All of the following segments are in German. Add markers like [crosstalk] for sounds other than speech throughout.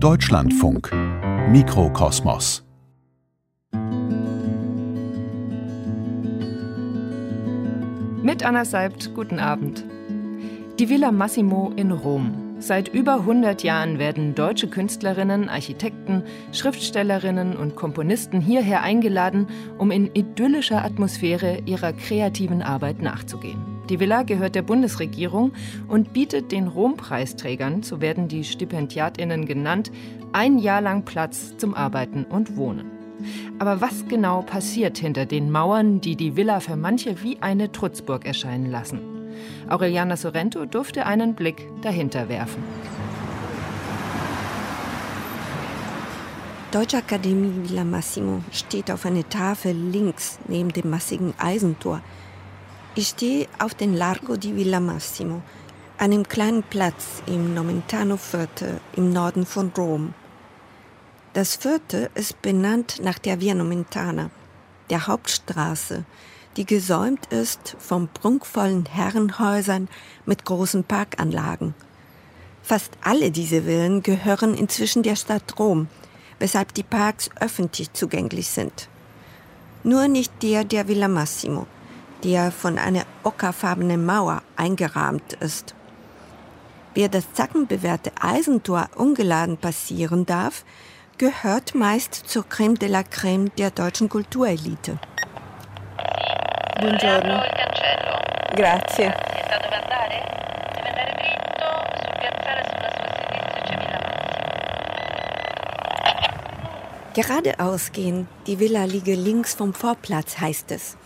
Deutschlandfunk Mikrokosmos Mit Anna Seibt, guten Abend. Die Villa Massimo in Rom. Seit über 100 Jahren werden deutsche Künstlerinnen, Architekten, Schriftstellerinnen und Komponisten hierher eingeladen, um in idyllischer Atmosphäre ihrer kreativen Arbeit nachzugehen. Die Villa gehört der Bundesregierung und bietet den Rom-Preisträgern, so werden die Stipendiatinnen genannt, ein Jahr lang Platz zum Arbeiten und Wohnen. Aber was genau passiert hinter den Mauern, die die Villa für manche wie eine Trutzburg erscheinen lassen? Aureliana Sorrento durfte einen Blick dahinter werfen. Deutsche Akademie Villa Massimo steht auf einer Tafel links neben dem massigen Eisentor. Ich stehe auf dem Largo di Villa Massimo, einem kleinen Platz im Nomentano Viertel im Norden von Rom. Das Viertel ist benannt nach der Via Nomentana, der Hauptstraße, die gesäumt ist von prunkvollen Herrenhäusern mit großen Parkanlagen. Fast alle diese Villen gehören inzwischen der Stadt Rom, weshalb die Parks öffentlich zugänglich sind. Nur nicht der der Villa Massimo, der von einer ockerfarbenen Mauer eingerahmt ist. Wer das zackenbewehrte Eisentor ungeladen passieren darf, gehört meist zur Creme de la Creme der deutschen Kulturelite. Buongiorno. Grazie. Geradeaus gehen, die Villa liege links vom Vorplatz, heißt es.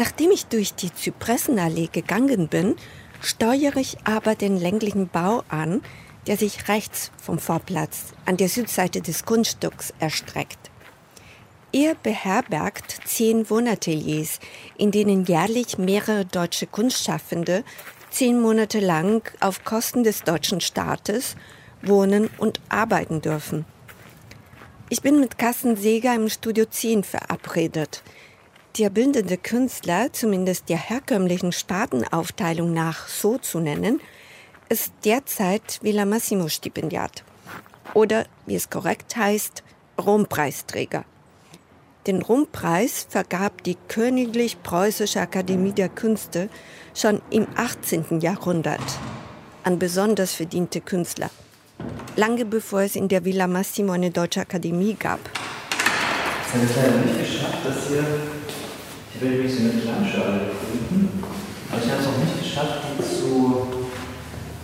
Nachdem ich durch die Zypressenallee gegangen bin, steuere ich aber den länglichen Bau an, der sich rechts vom Vorplatz an der Südseite des Grundstücks erstreckt. Er beherbergt zehn Wohnateliers, in denen jährlich mehrere deutsche Kunstschaffende zehn Monate lang auf Kosten des deutschen Staates wohnen und arbeiten dürfen. Ich bin mit Carsten Seeger im Studio 10 verabredet. Der bildende Künstler, zumindest der herkömmlichen Staatenaufteilung nach so zu nennen, ist derzeit Villa Massimo Stipendiat. Oder, wie es korrekt heißt, Rompreisträger. Den Rumpreis vergab die Königlich Preußische Akademie der Künste schon im 18. Jahrhundert an besonders verdiente Künstler. Lange bevor es in der Villa Massimo eine deutsche Akademie gab. Es leider nicht geschafft, dass hier. Ich habe so eine Klangschale gefunden, aber ich habe es auch nicht geschafft, die zu,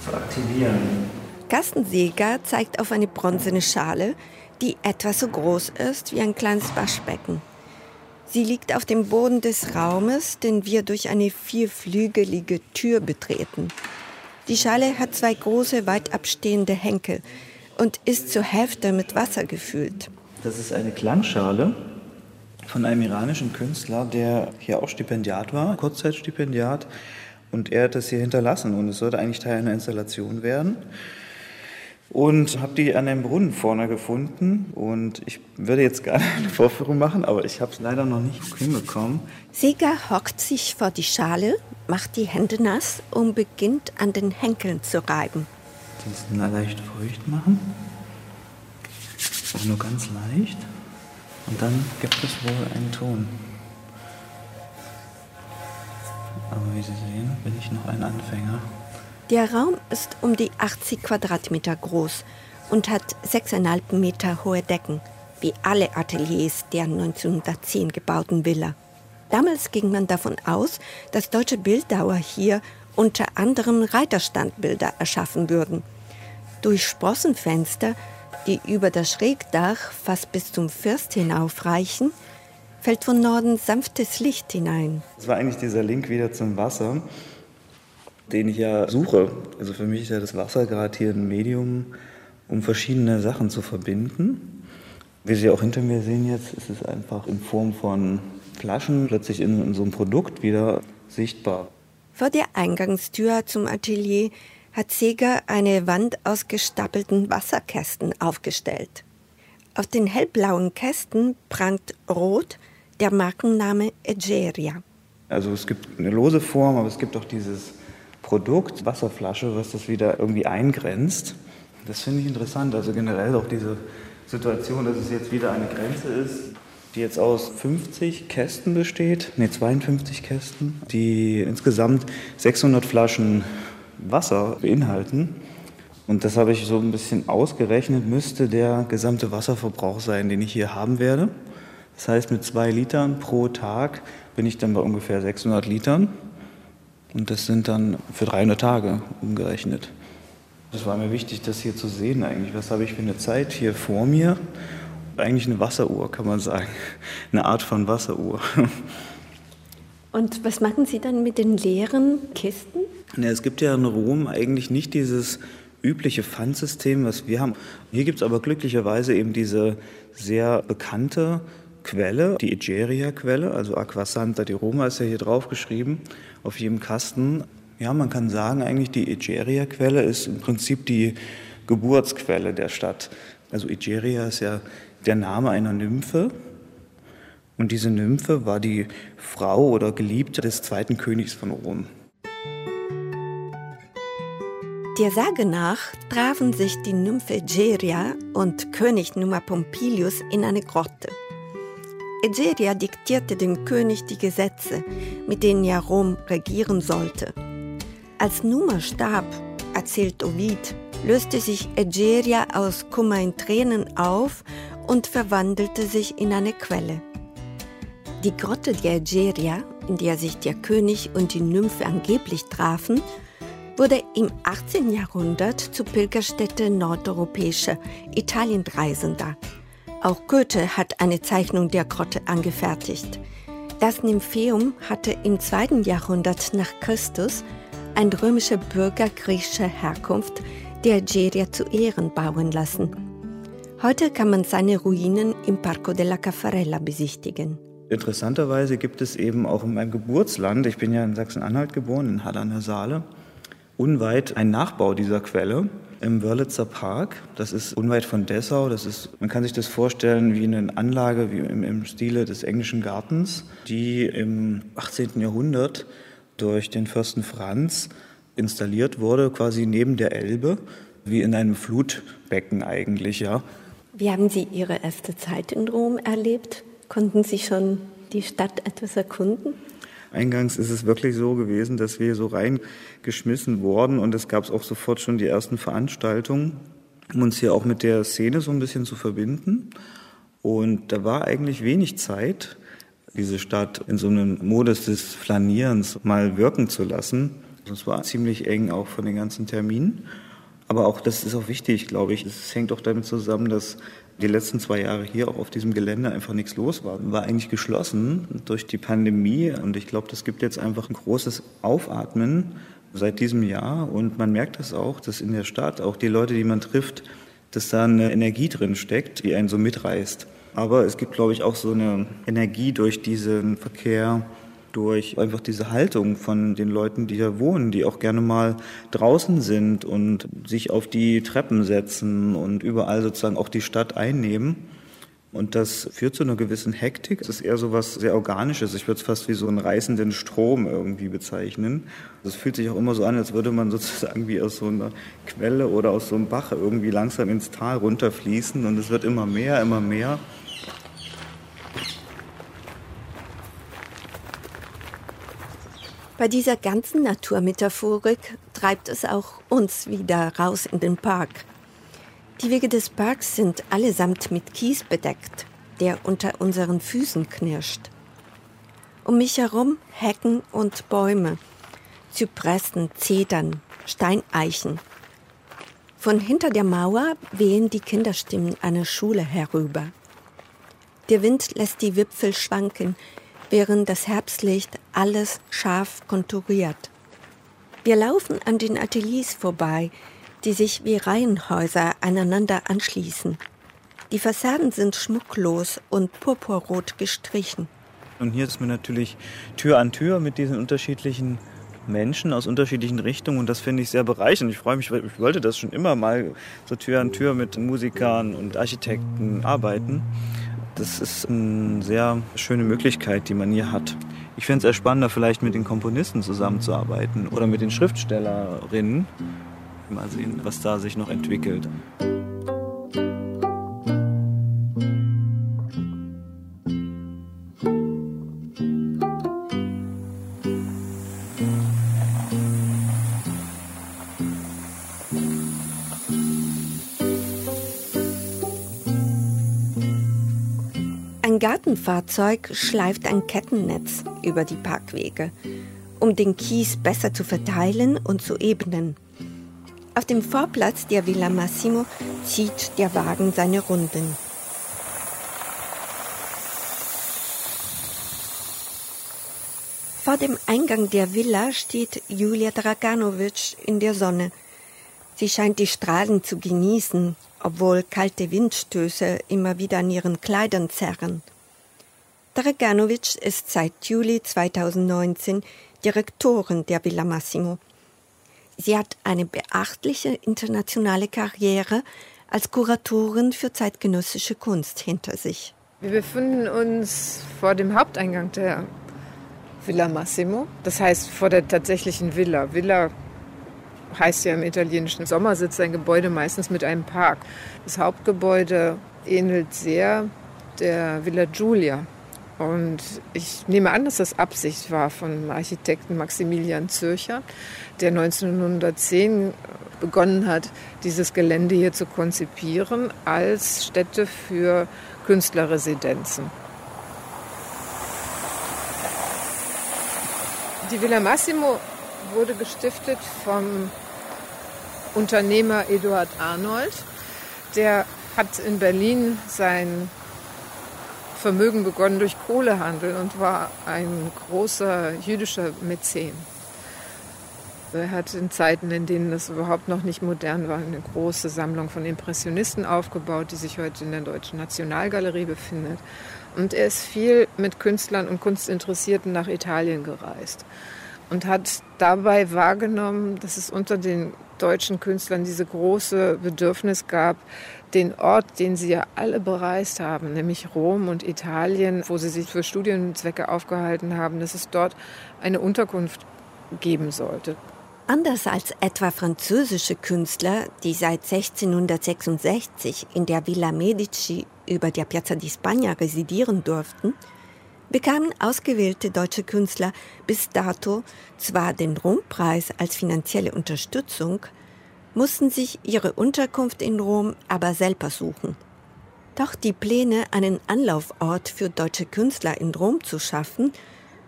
zu aktivieren. Carsten Seeger zeigt auf eine bronzene Schale, die etwa so groß ist wie ein kleines Waschbecken. Sie liegt auf dem Boden des Raumes, den wir durch eine vierflügelige Tür betreten. Die Schale hat zwei große, weit abstehende Henkel und ist zur Hälfte mit Wasser gefüllt. Das ist eine Klangschale von einem iranischen Künstler, der hier auch Stipendiat war, Kurzzeitstipendiat. Und er hat das hier hinterlassen und es sollte eigentlich Teil einer Installation werden und habe die an einem Brunnen vorne gefunden. Und ich würde jetzt gerne [laughs] eine Vorführung machen, aber ich habe es leider noch nicht hinbekommen. Sieger hockt sich vor die Schale, macht die Hände nass und beginnt an den Henkeln zu reiben. Diesen leicht feucht machen. Aber nur ganz leicht. Und dann gibt es wohl einen Ton. Aber wie Sie sehen, bin ich noch ein Anfänger. Der Raum ist um die 80 Quadratmeter groß und hat 6,5 Meter hohe Decken, wie alle Ateliers der 1910 gebauten Villa. Damals ging man davon aus, dass deutsche Bildhauer hier unter anderem Reiterstandbilder erschaffen würden. Durch Sprossenfenster, die über das Schrägdach fast bis zum First hinaufreichen, fällt von Norden sanftes Licht hinein. Das war eigentlich dieser Link wieder zum Wasser den ich ja suche. Also für mich ist ja das Wasser gerade hier ein Medium, um verschiedene Sachen zu verbinden. Wie Sie auch hinter mir sehen jetzt, ist es einfach in Form von Flaschen plötzlich in, in so einem Produkt wieder sichtbar. Vor der Eingangstür zum Atelier hat Seger eine Wand aus gestapelten Wasserkästen aufgestellt. Auf den hellblauen Kästen prangt rot der Markenname Egeria. Also es gibt eine lose Form, aber es gibt auch dieses Produkt, Wasserflasche, was das wieder irgendwie eingrenzt. Das finde ich interessant. Also generell auch diese Situation, dass es jetzt wieder eine Grenze ist, die jetzt aus 50 Kästen besteht, ne 52 Kästen, die insgesamt 600 Flaschen Wasser beinhalten. Und das habe ich so ein bisschen ausgerechnet, müsste der gesamte Wasserverbrauch sein, den ich hier haben werde. Das heißt, mit zwei Litern pro Tag bin ich dann bei ungefähr 600 Litern. Und das sind dann für 300 Tage umgerechnet. Das war mir wichtig, das hier zu sehen eigentlich. Was habe ich für eine Zeit hier vor mir? Eigentlich eine Wasseruhr, kann man sagen. [laughs] Eine Art von Wasseruhr. [laughs] Und was machen Sie dann mit den leeren Kisten? Ja, es gibt ja in Rom eigentlich nicht dieses übliche Pfandsystem, was wir haben. Hier gibt es aber glücklicherweise eben diese sehr bekannte Quelle, die Egeria-Quelle, also Aquasanta di Roma ist ja hier drauf geschrieben, auf jedem Kasten. Ja, man kann sagen, eigentlich die Egeria-Quelle ist im Prinzip die Geburtsquelle der Stadt. Also Egeria ist ja der Name einer Nymphe. Und diese Nymphe war die Frau oder Geliebte des zweiten Königs von Rom. Der Sage nach trafen sich die Nymphe Egeria und König Numa Pompilius in eine Grotte. Egeria diktierte dem König die Gesetze, mit denen er Rom regieren sollte. Als Numa starb, erzählt Ovid, löste sich Egeria aus Kummer in Tränen auf und verwandelte sich in eine Quelle. Die Grotte der Egeria, in der sich der König und die Nymphe angeblich trafen, wurde im 18. Jahrhundert zur Pilgerstätte nordeuropäischer Italienreisender. Auch Goethe hat eine Zeichnung der Grotte angefertigt. Das Nympheum hatte im 2. Jahrhundert nach Christus ein römischer Bürger griechischer Herkunft der Algeria zu Ehren bauen lassen. Heute kann man seine Ruinen im Parco della Caffarella besichtigen. Interessanterweise gibt es eben auch in meinem Geburtsland, ich bin ja in Sachsen-Anhalt geboren, in Halle an der Saale, unweit einen Nachbau dieser Quelle im Wörlitzer Park. Das ist unweit von Dessau. Das ist, man kann sich das vorstellen wie eine Anlage wie im, im Stile des englischen Gartens, die im 18. Jahrhundert durch den Fürsten Franz installiert wurde, quasi neben der Elbe, wie in einem Flutbecken eigentlich, ja. Wie haben Sie Ihre erste Zeit in Rom erlebt? Konnten Sie schon die Stadt etwas erkunden? Eingangs ist es wirklich so gewesen, dass wir so reingeschmissen wurden und es gab auch sofort schon die ersten Veranstaltungen, um uns hier auch mit der Szene so ein bisschen zu verbinden. Und da war eigentlich wenig Zeit, diese Stadt in so einem Modus des Flanierens mal wirken zu lassen. Es war ziemlich eng auch von den ganzen Terminen. Aber auch das ist auch wichtig, glaube ich. Es hängt auch damit zusammen, dass die letzten zwei Jahre hier auch auf diesem Gelände einfach nichts los war. War eigentlich geschlossen durch die Pandemie und ich glaube, das gibt jetzt einfach ein großes Aufatmen seit diesem Jahr und man merkt das auch, dass in der Stadt auch die Leute, die man trifft, dass da eine Energie drin steckt, die einen so mitreißt. Aber es gibt, glaube ich, auch so eine Energie durch diesen Verkehr, durch einfach diese Haltung von den Leuten, die hier wohnen, die auch gerne mal draußen sind und sich auf die Treppen setzen und überall sozusagen auch die Stadt einnehmen. Und das führt zu einer gewissen Hektik. Es ist eher so was sehr Organisches. Ich würde es fast wie so einen reißenden Strom irgendwie bezeichnen. Es fühlt sich auch immer so an, als würde man [laughs] sozusagen wie aus so einer Quelle oder aus so einem Bach irgendwie langsam ins Tal runterfließen. Und es wird immer mehr, immer mehr. Bei dieser ganzen Naturmetaphorik treibt es auch uns wieder raus in den Park. Die Wege des Parks sind allesamt mit Kies bedeckt, der unter unseren Füßen knirscht. Um mich herum Hecken und Bäume, Zypressen, Zedern, Steineichen. Von hinter der Mauer wehen die Kinderstimmen einer Schule herüber. Der Wind lässt die Wipfel schwanken, während das Herbstlicht alles scharf konturiert. Wir laufen an den Ateliers vorbei, die sich wie Reihenhäuser aneinander anschließen. Die Fassaden sind schmucklos und purpurrot gestrichen. Und hier ist man natürlich Tür an Tür mit diesen unterschiedlichen Menschen aus unterschiedlichen Richtungen und das finde ich sehr bereichernd. Ich freue mich, ich wollte das schon immer mal so Tür an Tür mit Musikern und Architekten arbeiten. Das ist eine sehr schöne Möglichkeit, die man hier hat. Ich fände es eher spannender, vielleicht mit den Komponisten zusammenzuarbeiten oder mit den Schriftstellerinnen. Mal sehen, was da sich noch entwickelt. Ein Gartenfahrzeug schleift ein Kettennetz über die Parkwege, um den Kies besser zu verteilen und zu ebnen. Auf dem Vorplatz der Villa Massimo zieht der Wagen seine Runden. Vor dem Eingang der Villa steht Julia Draganovic in der Sonne. Sie scheint die Strahlen zu genießen, obwohl kalte Windstöße immer wieder an ihren Kleidern zerren. Draganovic ist seit Juli 2019 Direktorin der Villa Massimo. Sie hat eine beachtliche internationale Karriere als Kuratorin für zeitgenössische Kunst hinter sich. Wir befinden uns vor dem Haupteingang der Villa Massimo, das heißt vor der tatsächlichen Villa. Villa heißt ja im italienischen Sommersitz ein Gebäude meistens mit einem Park. Das Hauptgebäude ähnelt sehr der Villa Giulia. Und ich nehme an, dass das Absicht war von Architekten Maximilian Zürcher, der 1910 begonnen hat, dieses Gelände hier zu konzipieren als Stätte für Künstlerresidenzen. Die Villa Massimo wurde gestiftet vom Unternehmer Eduard Arnold. Der hat in Berlin sein Vermögen begonnen durch Kohlehandel und war ein großer jüdischer Mäzen. Er hat in Zeiten, in denen das überhaupt noch nicht modern war, eine große Sammlung von Impressionisten aufgebaut, die sich heute in der Deutschen Nationalgalerie befindet. Und er ist viel mit Künstlern und Kunstinteressierten nach Italien gereist und hat dabei wahrgenommen, dass es unter den deutschen Künstlern diese große Bedürfnis gab, den Ort, den sie ja alle bereist haben, nämlich Rom und Italien, wo sie sich für Studienzwecke aufgehalten haben, dass es dort eine Unterkunft geben sollte. Anders als etwa französische Künstler, die seit 1666 in der Villa Medici über der Piazza di Spagna residieren durften, bekamen ausgewählte deutsche Künstler bis dato zwar den Rompreis als finanzielle Unterstützung, mussten sich ihre Unterkunft in Rom aber selber suchen. Doch die Pläne, einen Anlaufort für deutsche Künstler in Rom zu schaffen,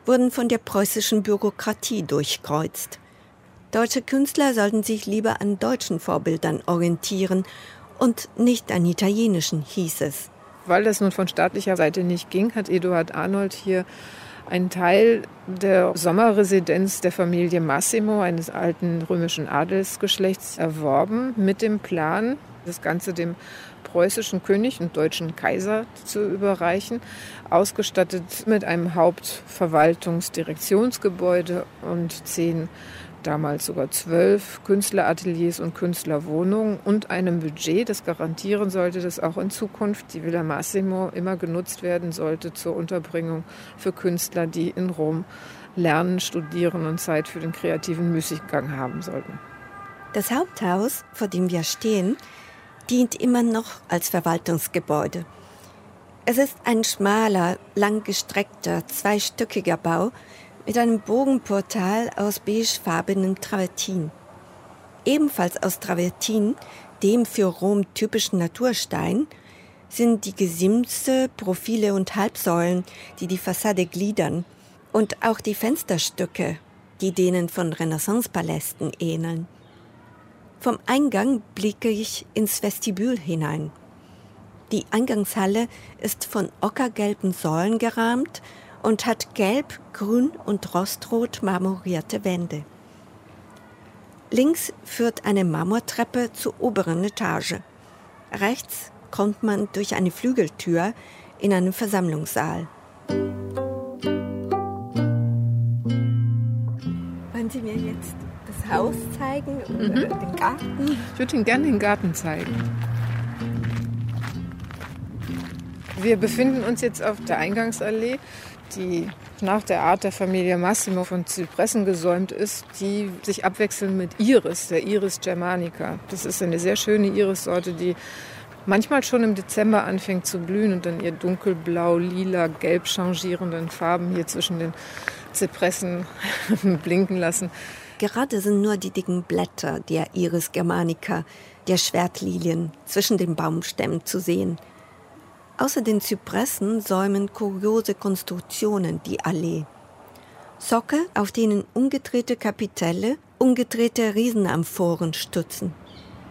wurden von der preußischen Bürokratie durchkreuzt. Deutsche Künstler sollten sich lieber an deutschen Vorbildern orientieren und nicht an italienischen, hieß es. Weil das nun von staatlicher Seite nicht ging, hat Eduard Arnold hier einen Teil der Sommerresidenz der Familie Massimo, eines alten römischen Adelsgeschlechts, erworben mit dem Plan, das Ganze dem preußischen König und deutschen Kaiser zu überreichen, ausgestattet mit einem Hauptverwaltungsdirektionsgebäude und zehn damals sogar zwölf Künstlerateliers und Künstlerwohnungen und einem Budget, das garantieren sollte, dass auch in Zukunft die Villa Massimo immer genutzt werden sollte zur Unterbringung für Künstler, die in Rom lernen, studieren und Zeit für den kreativen Müßiggang haben sollten. Das Haupthaus, vor dem wir stehen, dient immer noch als Verwaltungsgebäude. Es ist ein schmaler, langgestreckter, zweistöckiger Bau, mit einem Bogenportal aus beigefarbenen Travertin. Ebenfalls aus Travertin, dem für Rom typischen Naturstein, sind die Gesimse, Profile und Halbsäulen, die die Fassade gliedern, und auch die Fensterstücke, die denen von Renaissancepalästen ähneln. Vom Eingang blicke ich ins Vestibül hinein. Die Eingangshalle ist von ockergelben Säulen gerahmt und hat gelb, grün und rostrot marmorierte Wände. Links führt eine Marmortreppe zur oberen Etage. Rechts kommt man durch eine Flügeltür in einen Versammlungssaal. Wollen Sie mir jetzt das Haus zeigen oder mhm. den Garten? Ich würde Ihnen gerne den Garten zeigen. Wir befinden uns jetzt auf der Eingangsallee die nach der Art der Familie Massimo von Zypressen gesäumt ist, die sich abwechseln mit Iris, der Iris germanica. Das ist eine sehr schöne Irissorte, die manchmal schon im Dezember anfängt zu blühen und dann ihr dunkelblau, lila, gelb changierenden Farben hier zwischen den Zypressen [laughs] blinken lassen. Gerade sind nur die dicken Blätter der Iris germanica, der Schwertlilien, zwischen den Baumstämmen zu sehen. Außer den Zypressen säumen kuriose Konstruktionen die Allee. Socke, auf denen umgedrehte Kapitelle, umgedrehte Riesenamphoren stützen.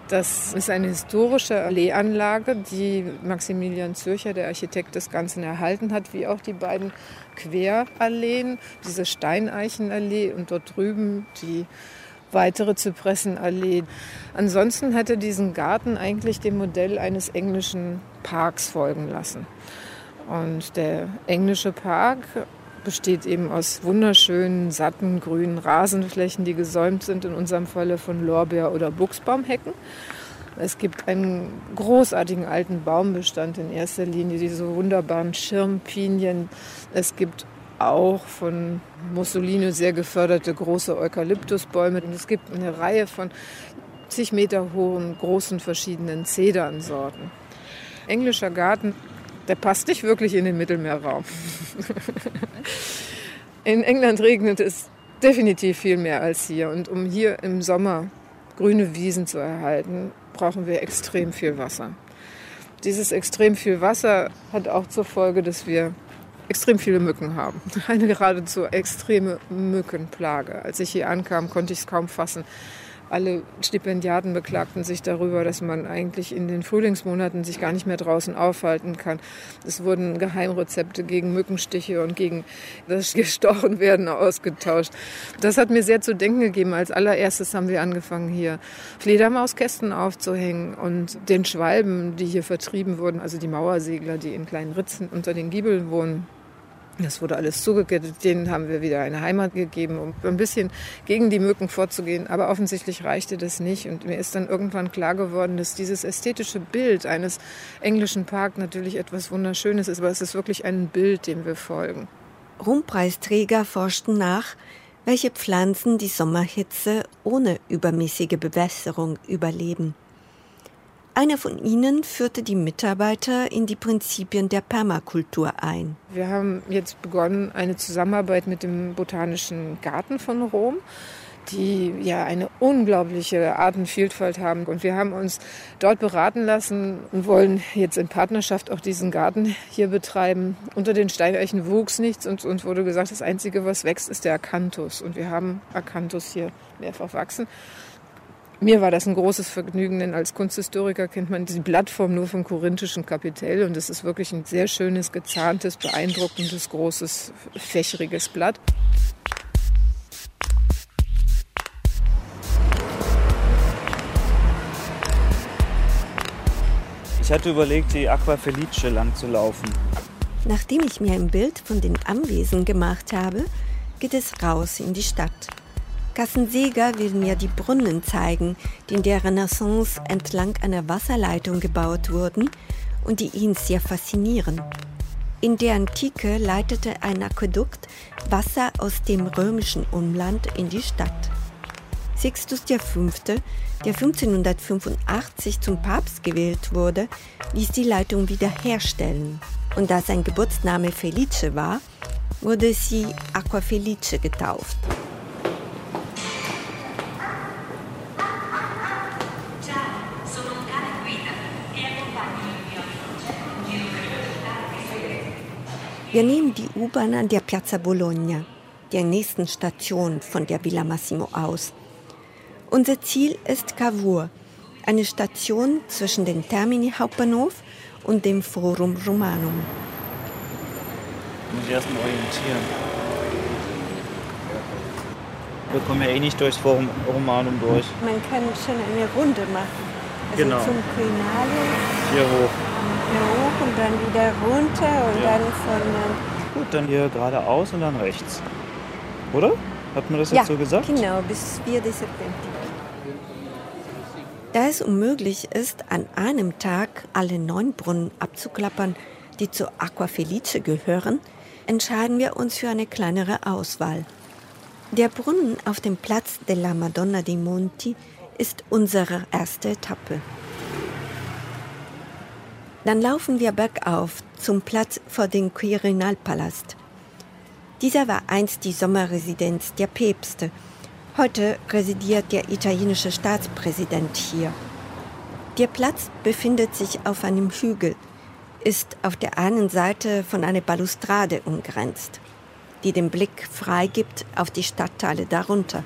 Das ist eine historische Alleeanlage, die Maximilian Zürcher, der Architekt des Ganzen, erhalten hat, wie auch die beiden Queralleen, diese Steineichenallee und dort drüben die weitere Zypressenallee. Ansonsten hätte diesen Garten eigentlich dem Modell eines englischen Parks folgen lassen. Und der englische Park besteht eben aus wunderschönen, satten, grünen Rasenflächen, die gesäumt sind, in unserem Falle von Lorbeer- oder Buchsbaumhecken. Es gibt einen großartigen alten Baumbestand in erster Linie, diese wunderbaren Schirmpinien. Es gibt auch von Mussolini sehr geförderte große Eukalyptusbäume. Und es gibt eine Reihe von zig Meter hohen, großen verschiedenen Zedernsorten. Englischer Garten der passt nicht wirklich in den Mittelmeerraum. in England regnet es definitiv viel mehr als hier. Und um hier im Sommer grüne Wiesen zu erhalten, brauchen wir extrem viel Wasser. Dieses extrem viel Wasser hat auch zur Folge, dass wir extrem viele Mücken haben. [laughs] Eine geradezu extreme Mückenplage. Als ich hier ankam, konnte ich es kaum fassen. Alle Stipendiaten beklagten sich darüber, dass man eigentlich in den Frühlingsmonaten sich gar nicht mehr draußen aufhalten kann. Es wurden Geheimrezepte gegen Mückenstiche und gegen das Gestochenwerden ausgetauscht. Das hat mir sehr zu denken gegeben. Als allererstes haben wir angefangen, hier Fledermauskästen aufzuhängen und den Schwalben, die hier vertrieben wurden, also die Mauersegler, die in kleinen Ritzen unter den Giebeln wohnen, das wurde alles zugekettet. Denen haben wir wieder eine Heimat gegeben, um ein bisschen gegen die Mücken vorzugehen. Aber offensichtlich reichte das nicht. Und mir ist dann irgendwann klar geworden, dass dieses ästhetische Bild eines englischen Parks natürlich etwas Wunderschönes ist. Aber es ist wirklich ein Bild, dem wir folgen. Rumpreisträger forschten nach, welche Pflanzen die Sommerhitze ohne übermäßige Bewässerung überleben. Einer von ihnen führte die Mitarbeiter in die Prinzipien der Permakultur ein. Wir haben jetzt begonnen eine Zusammenarbeit mit dem Botanischen Garten von Rom die ja eine unglaubliche Artenvielfalt haben. Und wir haben uns dort beraten lassen und wollen jetzt in Partnerschaft auch diesen Garten hier betreiben. Unter den Steineichen wuchs nichts und uns wurde gesagt, das Einzige, was wächst, ist der Akanthus. Und wir haben Akanthus hier mehrfach wachsen. Mir war das ein großes Vergnügen, denn als Kunsthistoriker kennt man die Blattform nur vom korinthischen Kapitell und es ist wirklich ein sehr schönes, gezahntes, beeindruckendes, großes, fächeriges Blatt. Ich hatte überlegt, die Aqua Felice lang zu laufen. Nachdem ich mir ein Bild von den Anwesen gemacht habe, geht es raus in die Stadt. Kassenseger will mir die Brunnen zeigen, die in der Renaissance entlang einer Wasserleitung gebaut wurden und die ihn sehr faszinieren. In der Antike leitete ein Aquädukt Wasser aus dem römischen Umland in die Stadt. Sixtus V., der 1585 zum Papst gewählt wurde, ließ die Leitung wiederherstellen. Und da sein Geburtsname Felice war, wurde sie Aqua Felice getauft. Wir nehmen die U-Bahn an der Piazza Bologna, der nächsten Station von der Villa Massimo aus. Unser Ziel ist Cavour, eine Station zwischen dem Termini Hauptbahnhof und dem Forum Romanum. Ich muss erstmal orientieren. Wir kommen ja eh nicht durchs Forum Romanum durch. Man kann schon eine Runde machen. Also Genau. zum Quirinale, Hier hoch. hier hoch und dann wieder runter und Ja. dann von ähm, Gut, dann hier geradeaus und dann rechts. Oder? Hat man das ja, jetzt so gesagt? genau, bis 4. September. Da es unmöglich ist, an einem Tag alle neun Brunnen abzuklappern, die zur Aqua Felice gehören, entscheiden wir uns für eine kleinere Auswahl. Der Brunnen auf dem Platz della Madonna dei Monti ist unsere erste Etappe. Dann laufen wir bergauf zum Platz vor dem Quirinalpalast. Dieser war einst die Sommerresidenz der Päpste. Heute residiert der italienische Staatspräsident hier. Der Platz befindet sich auf einem Hügel, ist auf der einen Seite von einer Balustrade umgrenzt, die den Blick freigibt auf die Stadtteile darunter.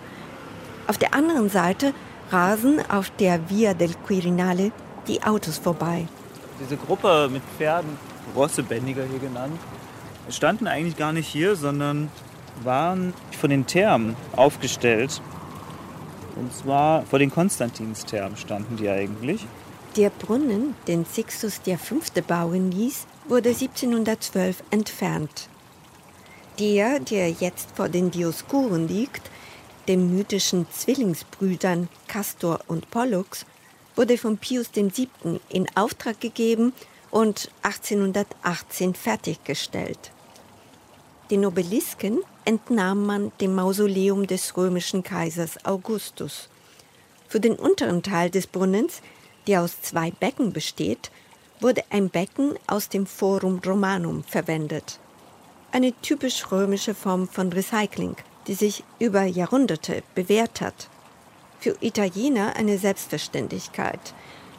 Auf der anderen Seite rasen auf der Via del Quirinale die Autos vorbei. Diese Gruppe mit Pferden, Rossebändiger hier genannt, standen eigentlich gar nicht hier, sondern waren von den Thermen aufgestellt. Und zwar vor den Konstantinsthermen standen die eigentlich. Der Brunnen, den Sixtus V. bauen ließ, wurde 1712 entfernt. Der, der jetzt vor den Dioskuren liegt, den mythischen Zwillingsbrüdern Castor und Pollux, wurde von Pius VII. in Auftrag gegeben und 1818 fertiggestellt. Den Obelisken entnahm man dem Mausoleum des römischen Kaisers Augustus. Für den unteren Teil des Brunnens, der aus zwei Becken besteht, wurde ein Becken aus dem Forum Romanum verwendet. Eine typisch römische Form von Recycling, die sich über Jahrhunderte bewährt hat für Italiener eine Selbstverständlichkeit,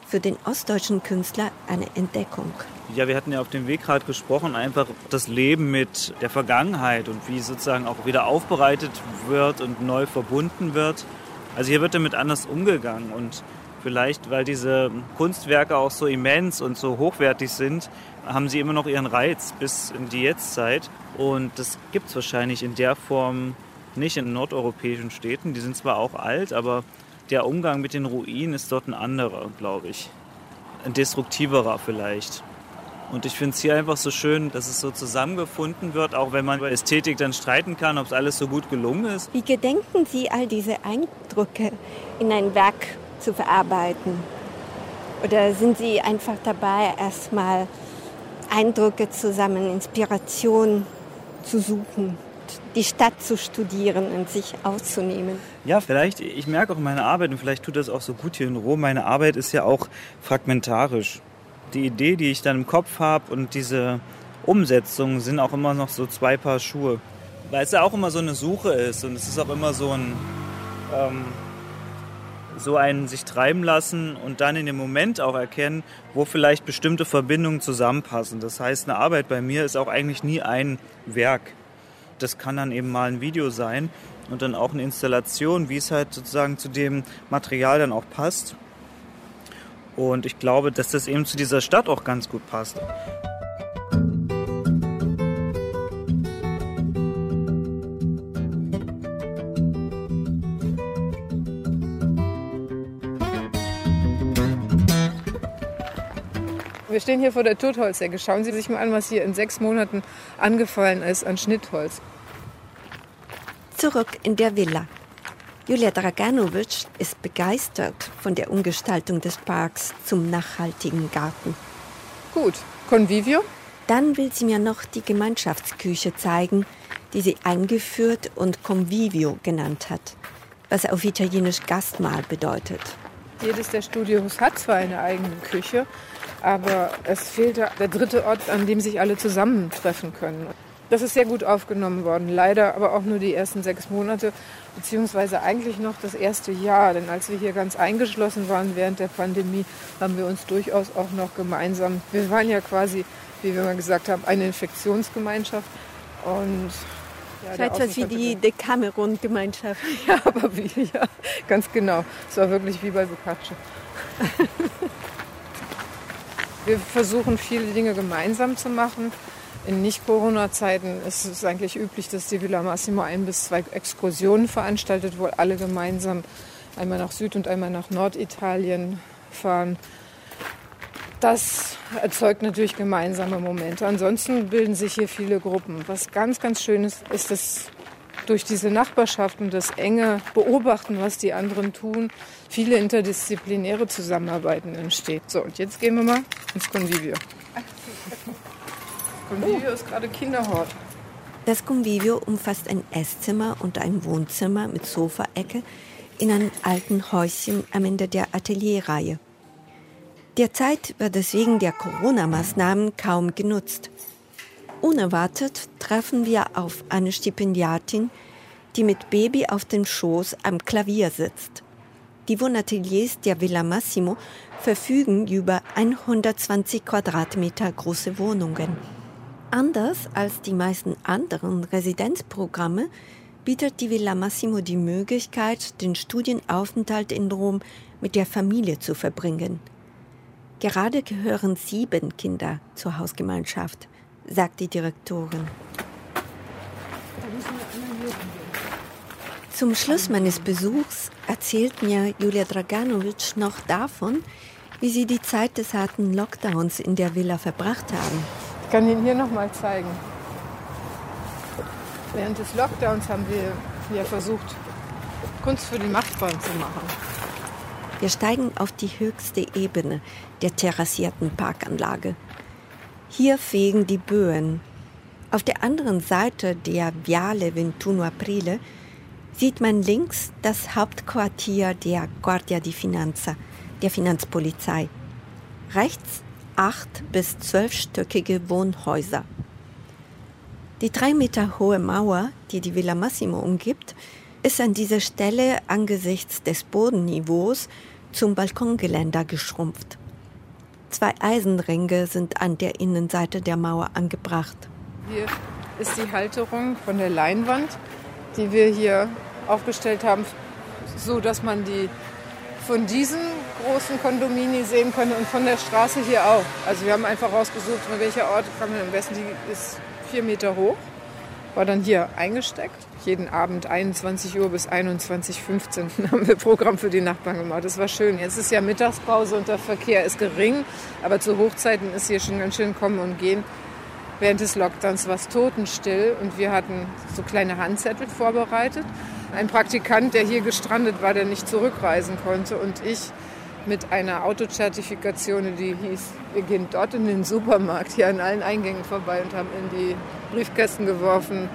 für den ostdeutschen Künstler eine Entdeckung. Ja, wir hatten ja auf dem Weg gerade gesprochen, einfach das Leben mit der Vergangenheit und wie sozusagen auch wieder aufbereitet wird und neu verbunden wird. Also hier wird damit anders umgegangen und vielleicht, weil diese Kunstwerke auch so immens und so hochwertig sind, haben sie immer noch ihren Reiz bis in die Jetztzeit. Und das gibt es wahrscheinlich in der Form nicht in nordeuropäischen Städten. Die sind zwar auch alt, aber der Umgang mit den Ruinen ist dort ein anderer, glaube ich. Ein destruktiverer vielleicht. Und ich finde es hier einfach so schön, dass es so zusammengefunden wird, auch wenn man über Ästhetik dann streiten kann, ob es alles so gut gelungen ist. Wie gedenken Sie, all diese Eindrücke in ein Werk zu verarbeiten? Oder sind Sie einfach dabei, erstmal Eindrücke zusammen, Inspiration zu suchen? Die Stadt zu studieren und sich auszunehmen. Ja, vielleicht, ich merke auch meine Arbeit und vielleicht tut das auch so gut hier in Rom. Meine Arbeit ist ja auch fragmentarisch. Die Idee, die ich dann im Kopf habe und diese Umsetzung sind auch immer noch so zwei Paar Schuhe. Weil es ja auch immer so eine Suche ist und es ist auch immer so ein, ähm, so ein sich treiben lassen und dann in dem Moment auch erkennen, wo vielleicht bestimmte Verbindungen zusammenpassen. Das heißt, eine Arbeit bei mir ist auch eigentlich nie ein Werk das kann dann eben mal ein Video sein und dann auch eine Installation, wie es halt sozusagen zu dem Material dann auch passt. Und ich glaube, dass das eben zu dieser Stadt auch ganz gut passt. Wir stehen hier vor der Totholzecke. Schauen Sie sich mal an, was hier in sechs Monaten angefallen ist an Schnittholz. Zurück in der Villa. Julia Draganovic ist begeistert von der Umgestaltung des Parks zum nachhaltigen Garten. Gut, Convivio? Dann will sie mir noch die Gemeinschaftsküche zeigen, die sie eingeführt und Convivio genannt hat, was auf Italienisch Gastmahl bedeutet. Jedes der Studios hat zwar eine eigene Küche, aber es fehlt der dritte Ort, an dem sich alle zusammentreffen können. Das ist sehr gut aufgenommen worden, leider aber auch nur die ersten sechs Monate, beziehungsweise eigentlich noch das erste Jahr. Denn als wir hier ganz eingeschlossen waren während der Pandemie, haben wir uns durchaus auch noch gemeinsam, wir waren ja quasi, wie wir mal gesagt haben, eine Infektionsgemeinschaft. Und ja, so etwas wie die Decameron-Gemeinschaft. [laughs] Ja, aber wie, ja, ganz genau. Es war wirklich wie bei Boccaccio. [laughs] Wir versuchen viele Dinge gemeinsam zu machen. In Nicht-Corona-Zeiten ist es eigentlich üblich, dass die Villa Massimo ein bis zwei Exkursionen veranstaltet, wo alle gemeinsam einmal nach Süd- und einmal nach Norditalien fahren. Das erzeugt natürlich gemeinsame Momente. Ansonsten bilden sich hier viele Gruppen. Was ganz, ganz schön ist, ist, dass durch diese Nachbarschaft und das enge Beobachten, was die anderen tun, viele interdisziplinäre Zusammenarbeiten entsteht. So, und jetzt gehen wir mal ins Convivio. Convivio ist gerade Kinderhort. Das Convivio umfasst ein Esszimmer und ein Wohnzimmer mit Sofaecke in einem alten Häuschen am Ende der Atelierreihe. Derzeit wird es wegen der Corona-Maßnahmen kaum genutzt. Unerwartet treffen wir auf eine Stipendiatin, die mit Baby auf dem Schoß am Klavier sitzt. Die Wohnateliers der Villa Massimo verfügen über 120 Quadratmeter große Wohnungen. Anders als die meisten anderen Residenzprogramme bietet die Villa Massimo die Möglichkeit, den Studienaufenthalt in Rom mit der Familie zu verbringen. Gerade gehören sieben Kinder zur Hausgemeinschaft, sagt die Direktorin. Zum Schluss meines Besuchs erzählt mir Julia Draganovic noch davon, wie sie die Zeit des harten Lockdowns in der Villa verbracht haben. Ich kann Ihnen hier noch mal zeigen. Während des Lockdowns haben wir hier versucht, Kunst für die Machtbahn zu machen. Wir steigen auf die höchste Ebene der terrassierten Parkanlage. Hier fegen die Böen. Auf der anderen Seite der Viale Ventuno Aprile sieht man links das Hauptquartier der Guardia di Finanza, der Finanzpolizei. Rechts acht bis zwölfstöckige Wohnhäuser. Die drei Meter hohe Mauer, die die Villa Massimo umgibt, ist an dieser Stelle angesichts des Bodenniveaus zum Balkongeländer geschrumpft. Zwei Eisenringe sind an der Innenseite der Mauer angebracht. Hier ist die Halterung von der Leinwand, die wir hier aufgestellt haben, so dass man die von diesen großen Kondomini sehen konnte und von der Straße hier auch. Also wir haben einfach rausgesucht, von welcher Ort kann man am besten. Die ist vier Meter hoch, war dann hier eingesteckt. Jeden Abend 21 Uhr bis 21.15 Uhr [laughs] haben wir Programm für die Nachbarn gemacht. Das war schön. Jetzt ist ja Mittagspause und der Verkehr ist gering, aber zu Hochzeiten ist hier schon ganz schön kommen und gehen. Während des Lockdowns war es totenstill und wir hatten so kleine Handzettel vorbereitet. Ein Praktikant, der hier gestrandet war, der nicht zurückreisen konnte und ich mit einer Autozertifikation, die hieß, wir gehen dort in den Supermarkt, hier an allen Eingängen vorbei und haben in die Briefkästen geworfen.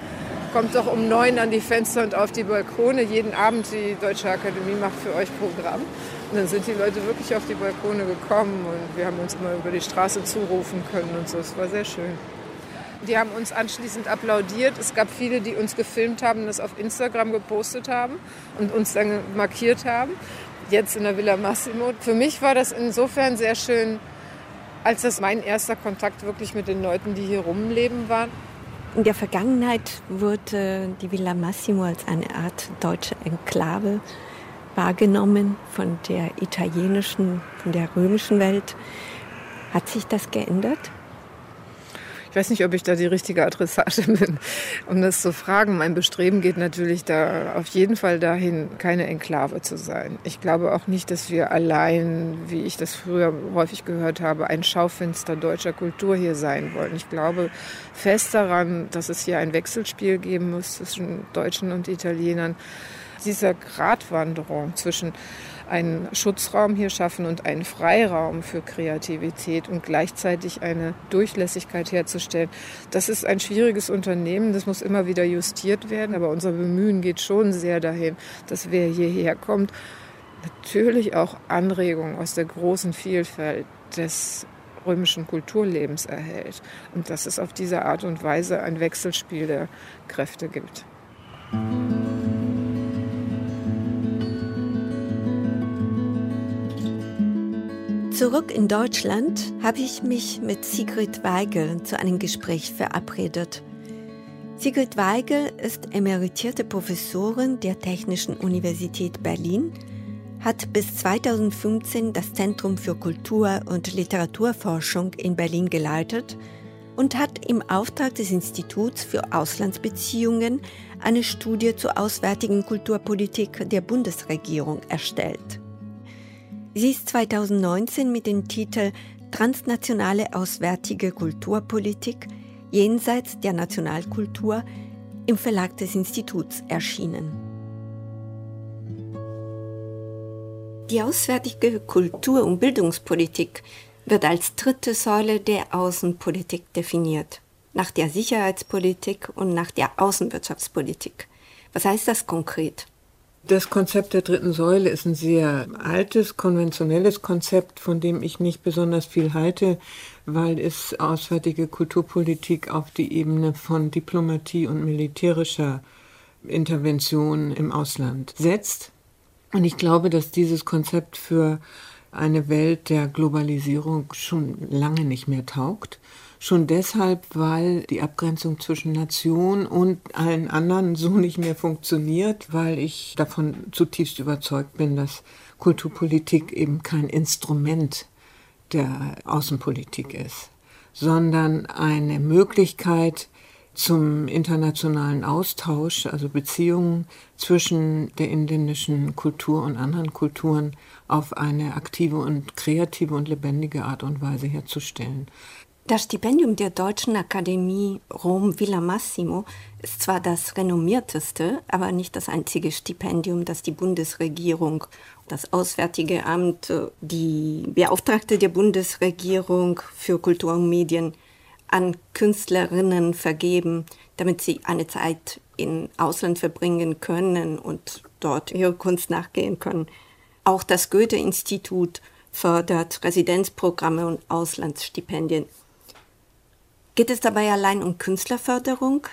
Kommt doch um neun an die Fenster und auf die Balkone. Jeden Abend die Deutsche Akademie macht für euch Programm. Und dann sind die Leute wirklich auf die Balkone gekommen und wir haben uns immer über die Straße zurufen können und so. Es war sehr schön. Die haben uns anschließend applaudiert. Es gab viele, die uns gefilmt haben, das auf Instagram gepostet haben und uns dann markiert haben jetzt in der Villa Massimo. Für mich war das insofern sehr schön, als das mein erster Kontakt wirklich mit den Leuten, die hier rumleben, war. In der Vergangenheit wurde die Villa Massimo als eine Art deutsche Enklave wahrgenommen von der italienischen, von der römischen Welt. Hat sich das geändert? Ich weiß nicht, ob ich da die richtige Adressatin [laughs] bin, um das zu fragen. Mein Bestreben geht natürlich da auf jeden Fall dahin, keine Enklave zu sein. Ich glaube auch nicht, dass wir allein, wie ich das früher häufig gehört habe, ein Schaufenster deutscher Kultur hier sein wollen. Ich glaube fest daran, dass es hier ein Wechselspiel geben muss zwischen Deutschen und Italienern. Dieser Gratwanderung zwischen einen Schutzraum hier schaffen und einen Freiraum für Kreativität und gleichzeitig eine Durchlässigkeit herzustellen. Das ist ein schwieriges Unternehmen, das muss immer wieder justiert werden, aber unser Bemühen geht schon sehr dahin, dass wer hierher kommt, natürlich auch Anregungen aus der großen Vielfalt des römischen Kulturlebens erhält und dass es auf diese Art und Weise ein Wechselspiel der Kräfte gibt. Zurück in Deutschland habe ich mich mit Sigrid Weigel zu einem Gespräch verabredet. Sigrid Weigel ist emeritierte Professorin der Technischen Universität Berlin, hat bis 2015 das Zentrum für Kultur- und Literaturforschung in Berlin geleitet und hat im Auftrag des Instituts für Auslandsbeziehungen eine Studie zur auswärtigen Kulturpolitik der Bundesregierung erstellt. Sie ist 2019 mit dem Titel Transnationale Auswärtige Kulturpolitik jenseits der Nationalkultur im Verlag des Instituts erschienen. Die auswärtige Kultur- und Bildungspolitik wird als dritte Säule der Außenpolitik definiert. nach der Sicherheitspolitik und nach der Außenwirtschaftspolitik. Was heißt das konkret? Das Konzept der dritten Säule ist ein sehr altes, konventionelles Konzept, von dem ich nicht besonders viel halte, weil es auswärtige Kulturpolitik auf die Ebene von Diplomatie und militärischer Intervention im Ausland setzt. Und ich glaube, dass dieses Konzept für eine Welt der Globalisierung schon lange nicht mehr taugt. Schon deshalb, weil die Abgrenzung zwischen Nation und allen anderen [laughs] so nicht mehr funktioniert, weil ich davon zutiefst überzeugt bin, dass Kulturpolitik eben kein Instrument der Außenpolitik ist, sondern eine Möglichkeit, zum internationalen Austausch, also Beziehungen zwischen der indischen Kultur und anderen Kulturen auf eine aktive und kreative und lebendige Art und Weise herzustellen. Das Stipendium der Deutschen Akademie Rom Villa Massimo ist zwar das renommierteste, aber nicht das einzige Stipendium, das die Bundesregierung, das Auswärtige Amt, die Beauftragte der Bundesregierung für Kultur und Medien an Künstlerinnen vergeben, damit sie eine Zeit im Ausland verbringen können und dort ihre Kunst nachgehen können. Auch das Goethe-Institut fördert Residenzprogramme und Auslandsstipendien. Geht es dabei allein um Künstlerförderung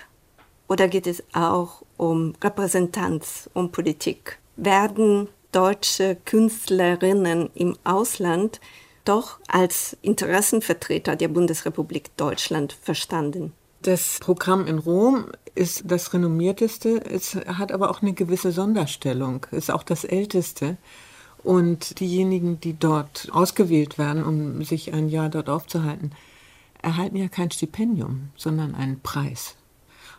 oder geht es auch um Repräsentanz, um Politik? Werden deutsche Künstlerinnen im Ausland doch als Interessenvertreter der Bundesrepublik Deutschland verstanden. Das Programm in Rom ist das renommierteste, es hat aber auch eine gewisse Sonderstellung, ist auch das älteste. Und diejenigen, die dort ausgewählt werden, um sich ein Jahr dort aufzuhalten, erhalten ja kein Stipendium, sondern einen Preis.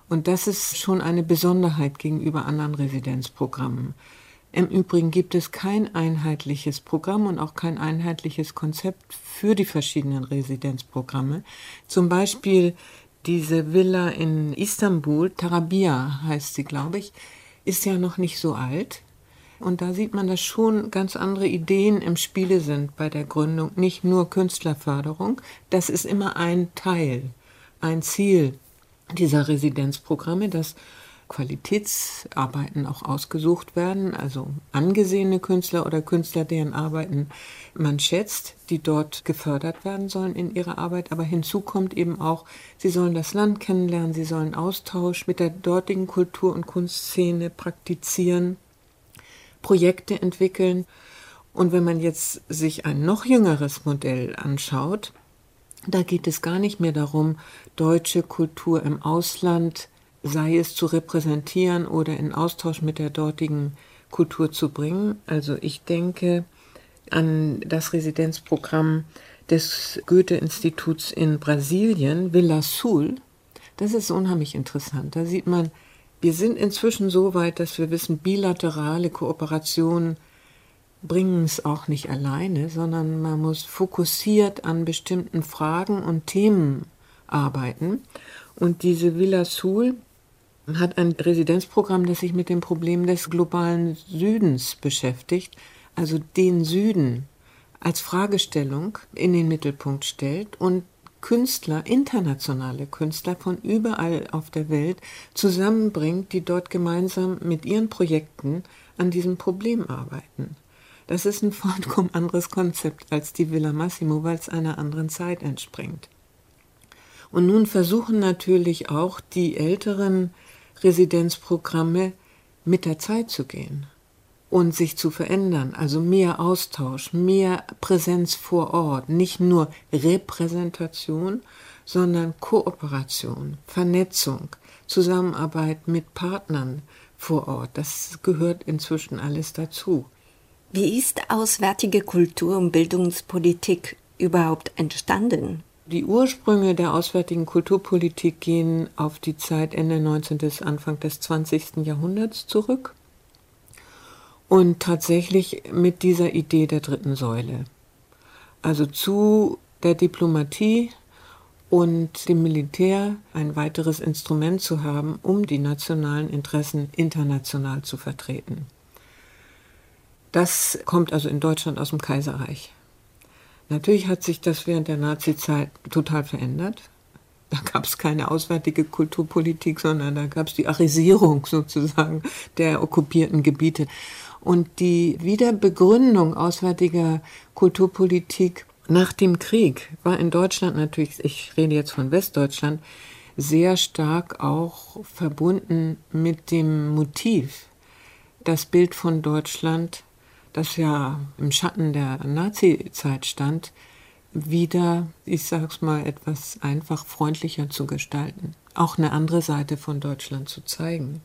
Und das ist schon eine Besonderheit gegenüber anderen Residenzprogrammen. Im Übrigen gibt es kein einheitliches Programm und auch kein einheitliches Konzept für die verschiedenen Residenzprogramme. Zum Beispiel diese Villa in Istanbul, Tarabia heißt sie, glaube ich, ist ja noch nicht so alt. Und da sieht man, dass schon ganz andere Ideen im Spiele sind bei der Gründung. Nicht nur Künstlerförderung, das ist immer ein Teil, ein Ziel dieser Residenzprogramme, dass Qualitätsarbeiten auch ausgesucht werden, also angesehene Künstler oder Künstler, deren Arbeiten man schätzt, die dort gefördert werden sollen in ihrer Arbeit. Aber hinzu kommt eben auch, sie sollen das Land kennenlernen, sie sollen Austausch mit der dortigen Kultur- und Kunstszene praktizieren, Projekte entwickeln. Und wenn man jetzt sich ein noch jüngeres Modell anschaut, da geht es gar nicht mehr darum, deutsche Kultur im Ausland sei es zu repräsentieren oder in Austausch mit der dortigen Kultur zu bringen. Also ich denke an das Residenzprogramm des Goethe-Instituts in Brasilien, Villa Sul. Das ist unheimlich interessant. Da sieht man, wir sind inzwischen so weit, dass wir wissen, bilaterale Kooperationen bringen es auch nicht alleine, sondern man muss fokussiert an bestimmten Fragen und Themen arbeiten. Und diese Villa Sul hat ein Residenzprogramm, das sich mit dem Problem des globalen Südens beschäftigt, also den Süden als Fragestellung in den Mittelpunkt stellt und Künstler, internationale Künstler von überall auf der Welt zusammenbringt, die dort gemeinsam mit ihren Projekten an diesem Problem arbeiten. Das ist ein [laughs] vollkommen anderes Konzept als die Villa Massimo, weil es einer anderen Zeit entspringt. Und nun versuchen natürlich auch die älteren Residenzprogramme mit der Zeit zu gehen und sich zu verändern, also mehr Austausch, mehr Präsenz vor Ort, nicht nur Repräsentation, sondern Kooperation, Vernetzung, Zusammenarbeit mit Partnern vor Ort. Das gehört inzwischen alles dazu. Wie ist auswärtige Kultur- und Bildungspolitik überhaupt entstanden? Die Ursprünge der auswärtigen Kulturpolitik gehen auf die Zeit Ende 19. bis Anfang des 20. Jahrhunderts zurück und tatsächlich mit dieser Idee der dritten Säule. Also zu der Diplomatie und dem Militär ein weiteres Instrument zu haben, um die nationalen Interessen international zu vertreten. Das kommt also in Deutschland aus dem Kaiserreich. Natürlich hat sich das während der Nazizeit total verändert. Da gab es keine auswärtige Kulturpolitik, sondern da gab es die Arisierung sozusagen der okkupierten Gebiete. Und die Wiederbegründung auswärtiger Kulturpolitik nach dem Krieg war in Deutschland natürlich, ich rede jetzt von Westdeutschland, sehr stark auch verbunden mit dem Motiv, das Bild von Deutschland, das ja im Schatten der Nazi-Zeit stand, wieder, ich sag's mal, etwas einfach freundlicher zu gestalten. Auch eine andere Seite von Deutschland zu zeigen.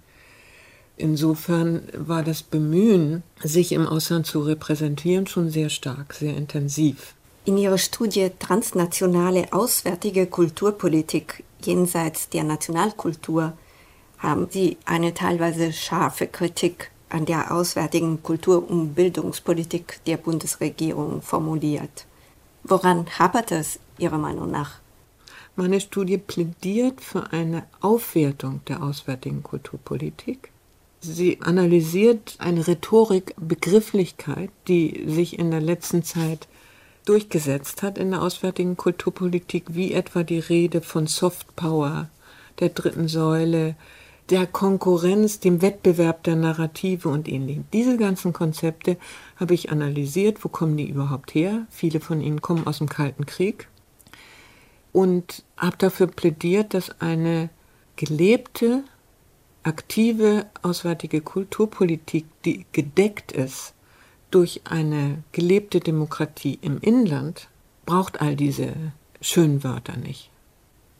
Insofern war das Bemühen, sich im Ausland zu repräsentieren, schon sehr stark, sehr intensiv. In Ihrer Studie Transnationale Auswärtige Kulturpolitik jenseits der Nationalkultur haben Sie eine teilweise scharfe Kritik an der auswärtigen Kultur- und Bildungspolitik der Bundesregierung formuliert. Woran hapert es Ihrer Meinung nach? Meine Studie plädiert für eine Aufwertung der auswärtigen Kulturpolitik. Sie analysiert eine Rhetorik, Begrifflichkeit, die sich in der letzten Zeit durchgesetzt hat in der auswärtigen Kulturpolitik, wie etwa die Rede von Soft Power, der dritten Säule, der Konkurrenz, dem Wettbewerb der Narrative und ähnlichem. Diese ganzen Konzepte habe ich analysiert. Wo kommen die überhaupt her? Viele von ihnen kommen aus dem Kalten Krieg. Und habe dafür plädiert, dass eine gelebte, aktive auswärtige Kulturpolitik, die gedeckt ist durch eine gelebte Demokratie im Inland, braucht all diese schönen Wörter nicht,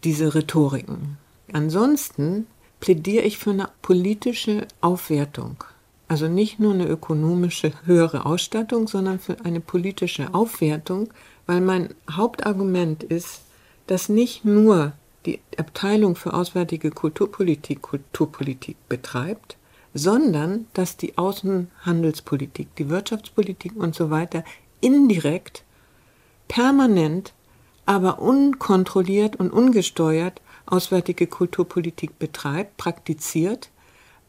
diese Rhetoriken. Ansonsten plädiere ich für eine politische Aufwertung. Also nicht nur eine ökonomische höhere Ausstattung, sondern für eine politische Aufwertung, weil mein Hauptargument ist, dass nicht nur die Abteilung für auswärtige Kulturpolitik Kulturpolitik betreibt, sondern dass die Außenhandelspolitik, die Wirtschaftspolitik und so weiter indirekt, permanent, aber unkontrolliert und ungesteuert auswärtige Kulturpolitik betreibt, praktiziert,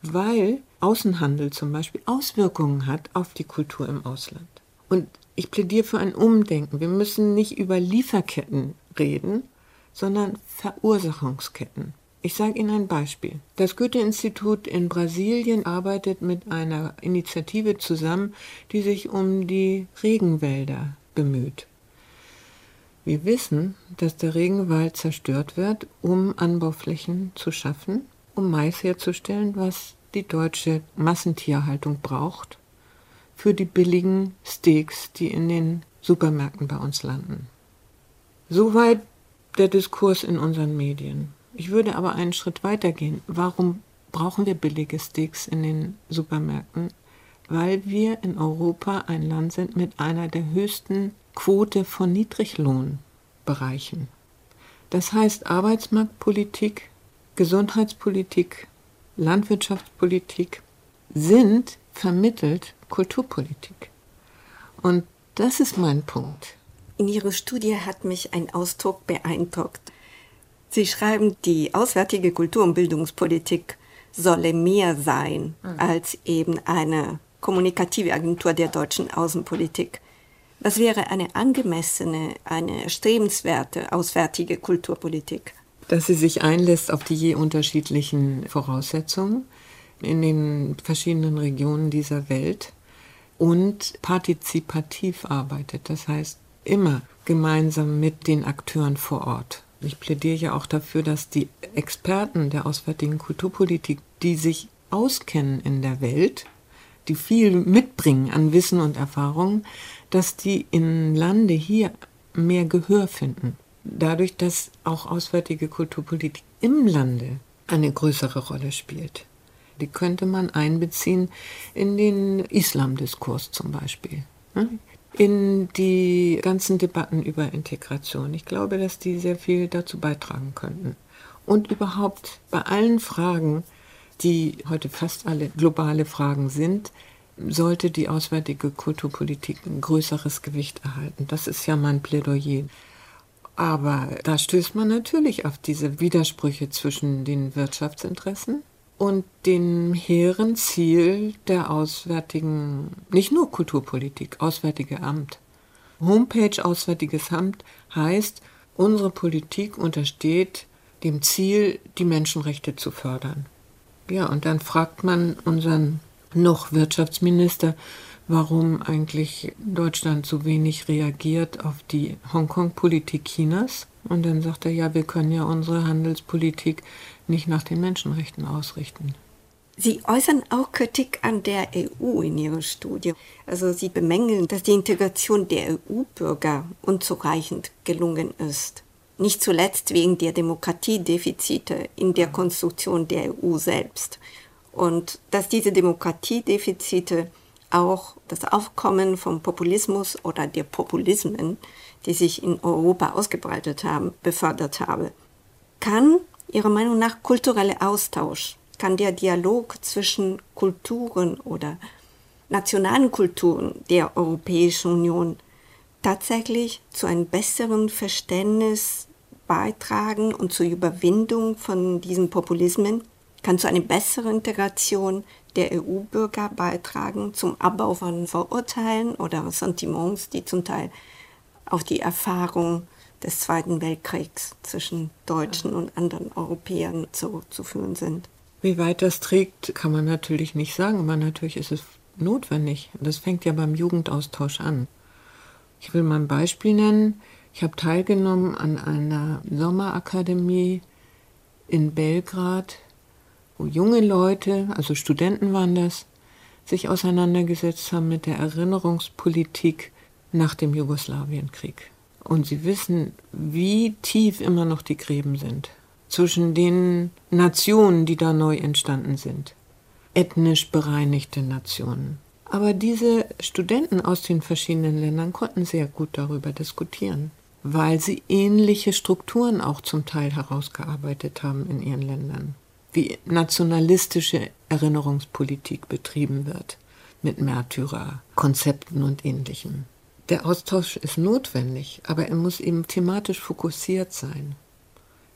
weil Außenhandel zum Beispiel Auswirkungen hat auf die Kultur im Ausland. Und ich plädiere für ein Umdenken. Wir müssen nicht über Lieferketten reden, sondern Verursachungsketten. Ich sage Ihnen ein Beispiel. Das Goethe-Institut in Brasilien arbeitet mit einer Initiative zusammen, die sich um die Regenwälder bemüht. Wir wissen, dass der Regenwald zerstört wird, um Anbauflächen zu schaffen, um Mais herzustellen, was die deutsche Massentierhaltung braucht, für die billigen Steaks, die in den Supermärkten bei uns landen. Soweit der Diskurs in unseren Medien. Ich würde aber einen Schritt weiter gehen. Warum brauchen wir billige Steaks in den Supermärkten? Weil wir in Europa ein Land sind mit einer der höchsten Quote von Niedriglohnbereichen. Das heißt, Arbeitsmarktpolitik, Gesundheitspolitik, Landwirtschaftspolitik sind vermittelt Kulturpolitik. Und das ist mein Punkt. In Ihrer Studie hat mich ein Ausdruck beeindruckt. Sie schreiben, die auswärtige Kultur- und Bildungspolitik solle mehr sein mhm. als eben eine kommunikative Agentur der deutschen Außenpolitik. Was wäre eine angemessene, eine strebenswerte auswärtige Kulturpolitik? Dass sie sich einlässt auf die je unterschiedlichen Voraussetzungen in den verschiedenen Regionen dieser Welt und partizipativ arbeitet. Das heißt, immer gemeinsam mit den Akteuren vor Ort. Ich plädiere ja auch dafür, dass die Experten der auswärtigen Kulturpolitik, die sich auskennen in der Welt, die viel mitbringen an Wissen und Erfahrungen, dass die im Lande hier mehr Gehör finden. Dadurch, dass auch auswärtige Kulturpolitik im Lande eine größere Rolle spielt. Die könnte man einbeziehen in den Islamdiskurs zum Beispiel. In die ganzen Debatten über Integration. Ich glaube, dass die sehr viel dazu beitragen könnten. Und überhaupt bei allen Fragen, die heute fast alle globale Fragen sind, sollte die auswärtige Kulturpolitik ein größeres Gewicht erhalten. Das ist ja mein Plädoyer. Aber da stößt man natürlich auf diese Widersprüche zwischen den Wirtschaftsinteressen und dem hehren Ziel der auswärtigen, nicht nur Kulturpolitik, Auswärtige Amt. Homepage Auswärtiges Amt heißt, unsere Politik untersteht dem Ziel, die Menschenrechte zu fördern. Ja, und dann fragt man unseren noch Wirtschaftsminister, warum eigentlich Deutschland so wenig reagiert auf die Hongkong-Politik Chinas. Und dann sagt er, ja, wir können ja unsere Handelspolitik nicht nach den Menschenrechten ausrichten. Sie äußern auch Kritik an der EU in Ihrer Studie. Also Sie bemängeln, dass die Integration der EU-Bürger unzureichend gelungen ist. Nicht zuletzt wegen der Demokratiedefizite in der Konstruktion der EU selbst. Und dass diese Demokratiedefizite auch das Aufkommen vom Populismus oder der Populismen, die sich in Europa ausgebreitet haben, befördert habe. Kann Ihrer Meinung nach kultureller Austausch, kann der Dialog zwischen Kulturen oder nationalen Kulturen der Europäischen Union tatsächlich zu einem besseren Verständnis beitragen und zur Überwindung von diesen Populismen, kann zu einer besseren Integration der EU-Bürger beitragen, zum Abbau von Vorurteilen oder Sentiments, die zum Teil auf die Erfahrung des Zweiten Weltkriegs zwischen Deutschen und anderen Europäern zurückzuführen sind. Wie weit das trägt, kann man natürlich nicht sagen, aber natürlich ist es notwendig. Das fängt ja beim Jugendaustausch an. Ich will mal ein Beispiel nennen. Ich habe teilgenommen an einer Sommerakademie in Belgrad, wo junge Leute, also Studenten waren das, sich auseinandergesetzt haben mit der Erinnerungspolitik nach dem Jugoslawienkrieg. Und sie wissen, wie tief immer noch die Gräben sind zwischen den Nationen, die da neu entstanden sind. Ethnisch bereinigte Nationen. Aber diese Studenten aus den verschiedenen Ländern konnten sehr gut darüber diskutieren, weil sie ähnliche Strukturen auch zum Teil herausgearbeitet haben in ihren Ländern. Wie nationalistische Erinnerungspolitik betrieben wird mit Märtyrerkonzepten und ähnlichem. Der Austausch ist notwendig, aber er muss eben thematisch fokussiert sein.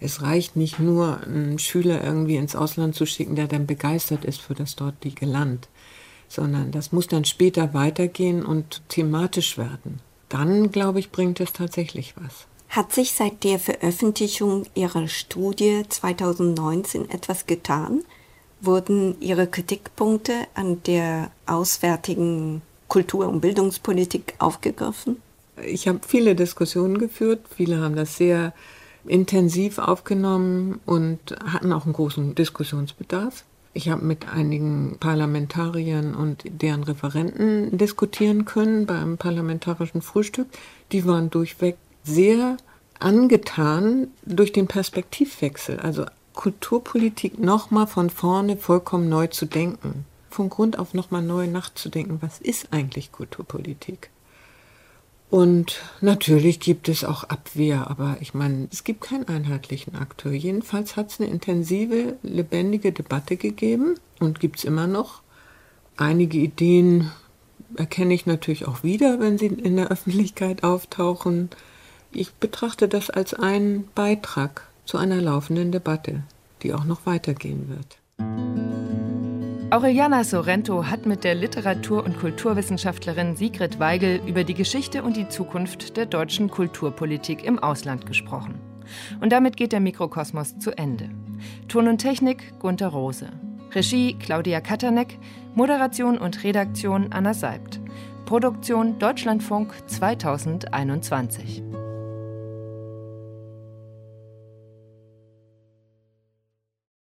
Es reicht nicht nur, einen Schüler irgendwie ins Ausland zu schicken, der dann begeistert ist für das dortige Land, sondern das muss dann später weitergehen und thematisch werden. Dann, glaube ich, bringt es tatsächlich was. Hat sich seit der Veröffentlichung Ihrer Studie 2019 etwas getan? Wurden Ihre Kritikpunkte an der auswärtigen Kultur- und Bildungspolitik aufgegriffen? Ich habe viele Diskussionen geführt. Viele haben das sehr intensiv aufgenommen und hatten auch einen großen Diskussionsbedarf. Ich habe mit einigen Parlamentariern und deren Referenten diskutieren können beim parlamentarischen Frühstück. Die waren durchweg sehr angetan durch den Perspektivwechsel, also Kulturpolitik nochmal von vorne vollkommen neu zu denken von Grund auf nochmal neu nachzudenken, was ist eigentlich Kulturpolitik? Und natürlich gibt es auch Abwehr, aber ich meine, es gibt keinen einheitlichen Akteur. Jedenfalls hat es eine intensive, lebendige Debatte gegeben und gibt es immer noch. Einige Ideen erkenne ich natürlich auch wieder, wenn sie in der Öffentlichkeit auftauchen. Ich betrachte das als einen Beitrag zu einer laufenden Debatte, die auch noch weitergehen wird. Aureliana Sorrento hat mit der Literatur- und Kulturwissenschaftlerin Sigrid Weigel über die Geschichte und die Zukunft der deutschen Kulturpolitik im Ausland gesprochen. Und damit geht der Mikrokosmos zu Ende. Ton und Technik Gunter Rose. Regie Claudia Katanek. Moderation und Redaktion Anna Seibt. Produktion Deutschlandfunk 2021.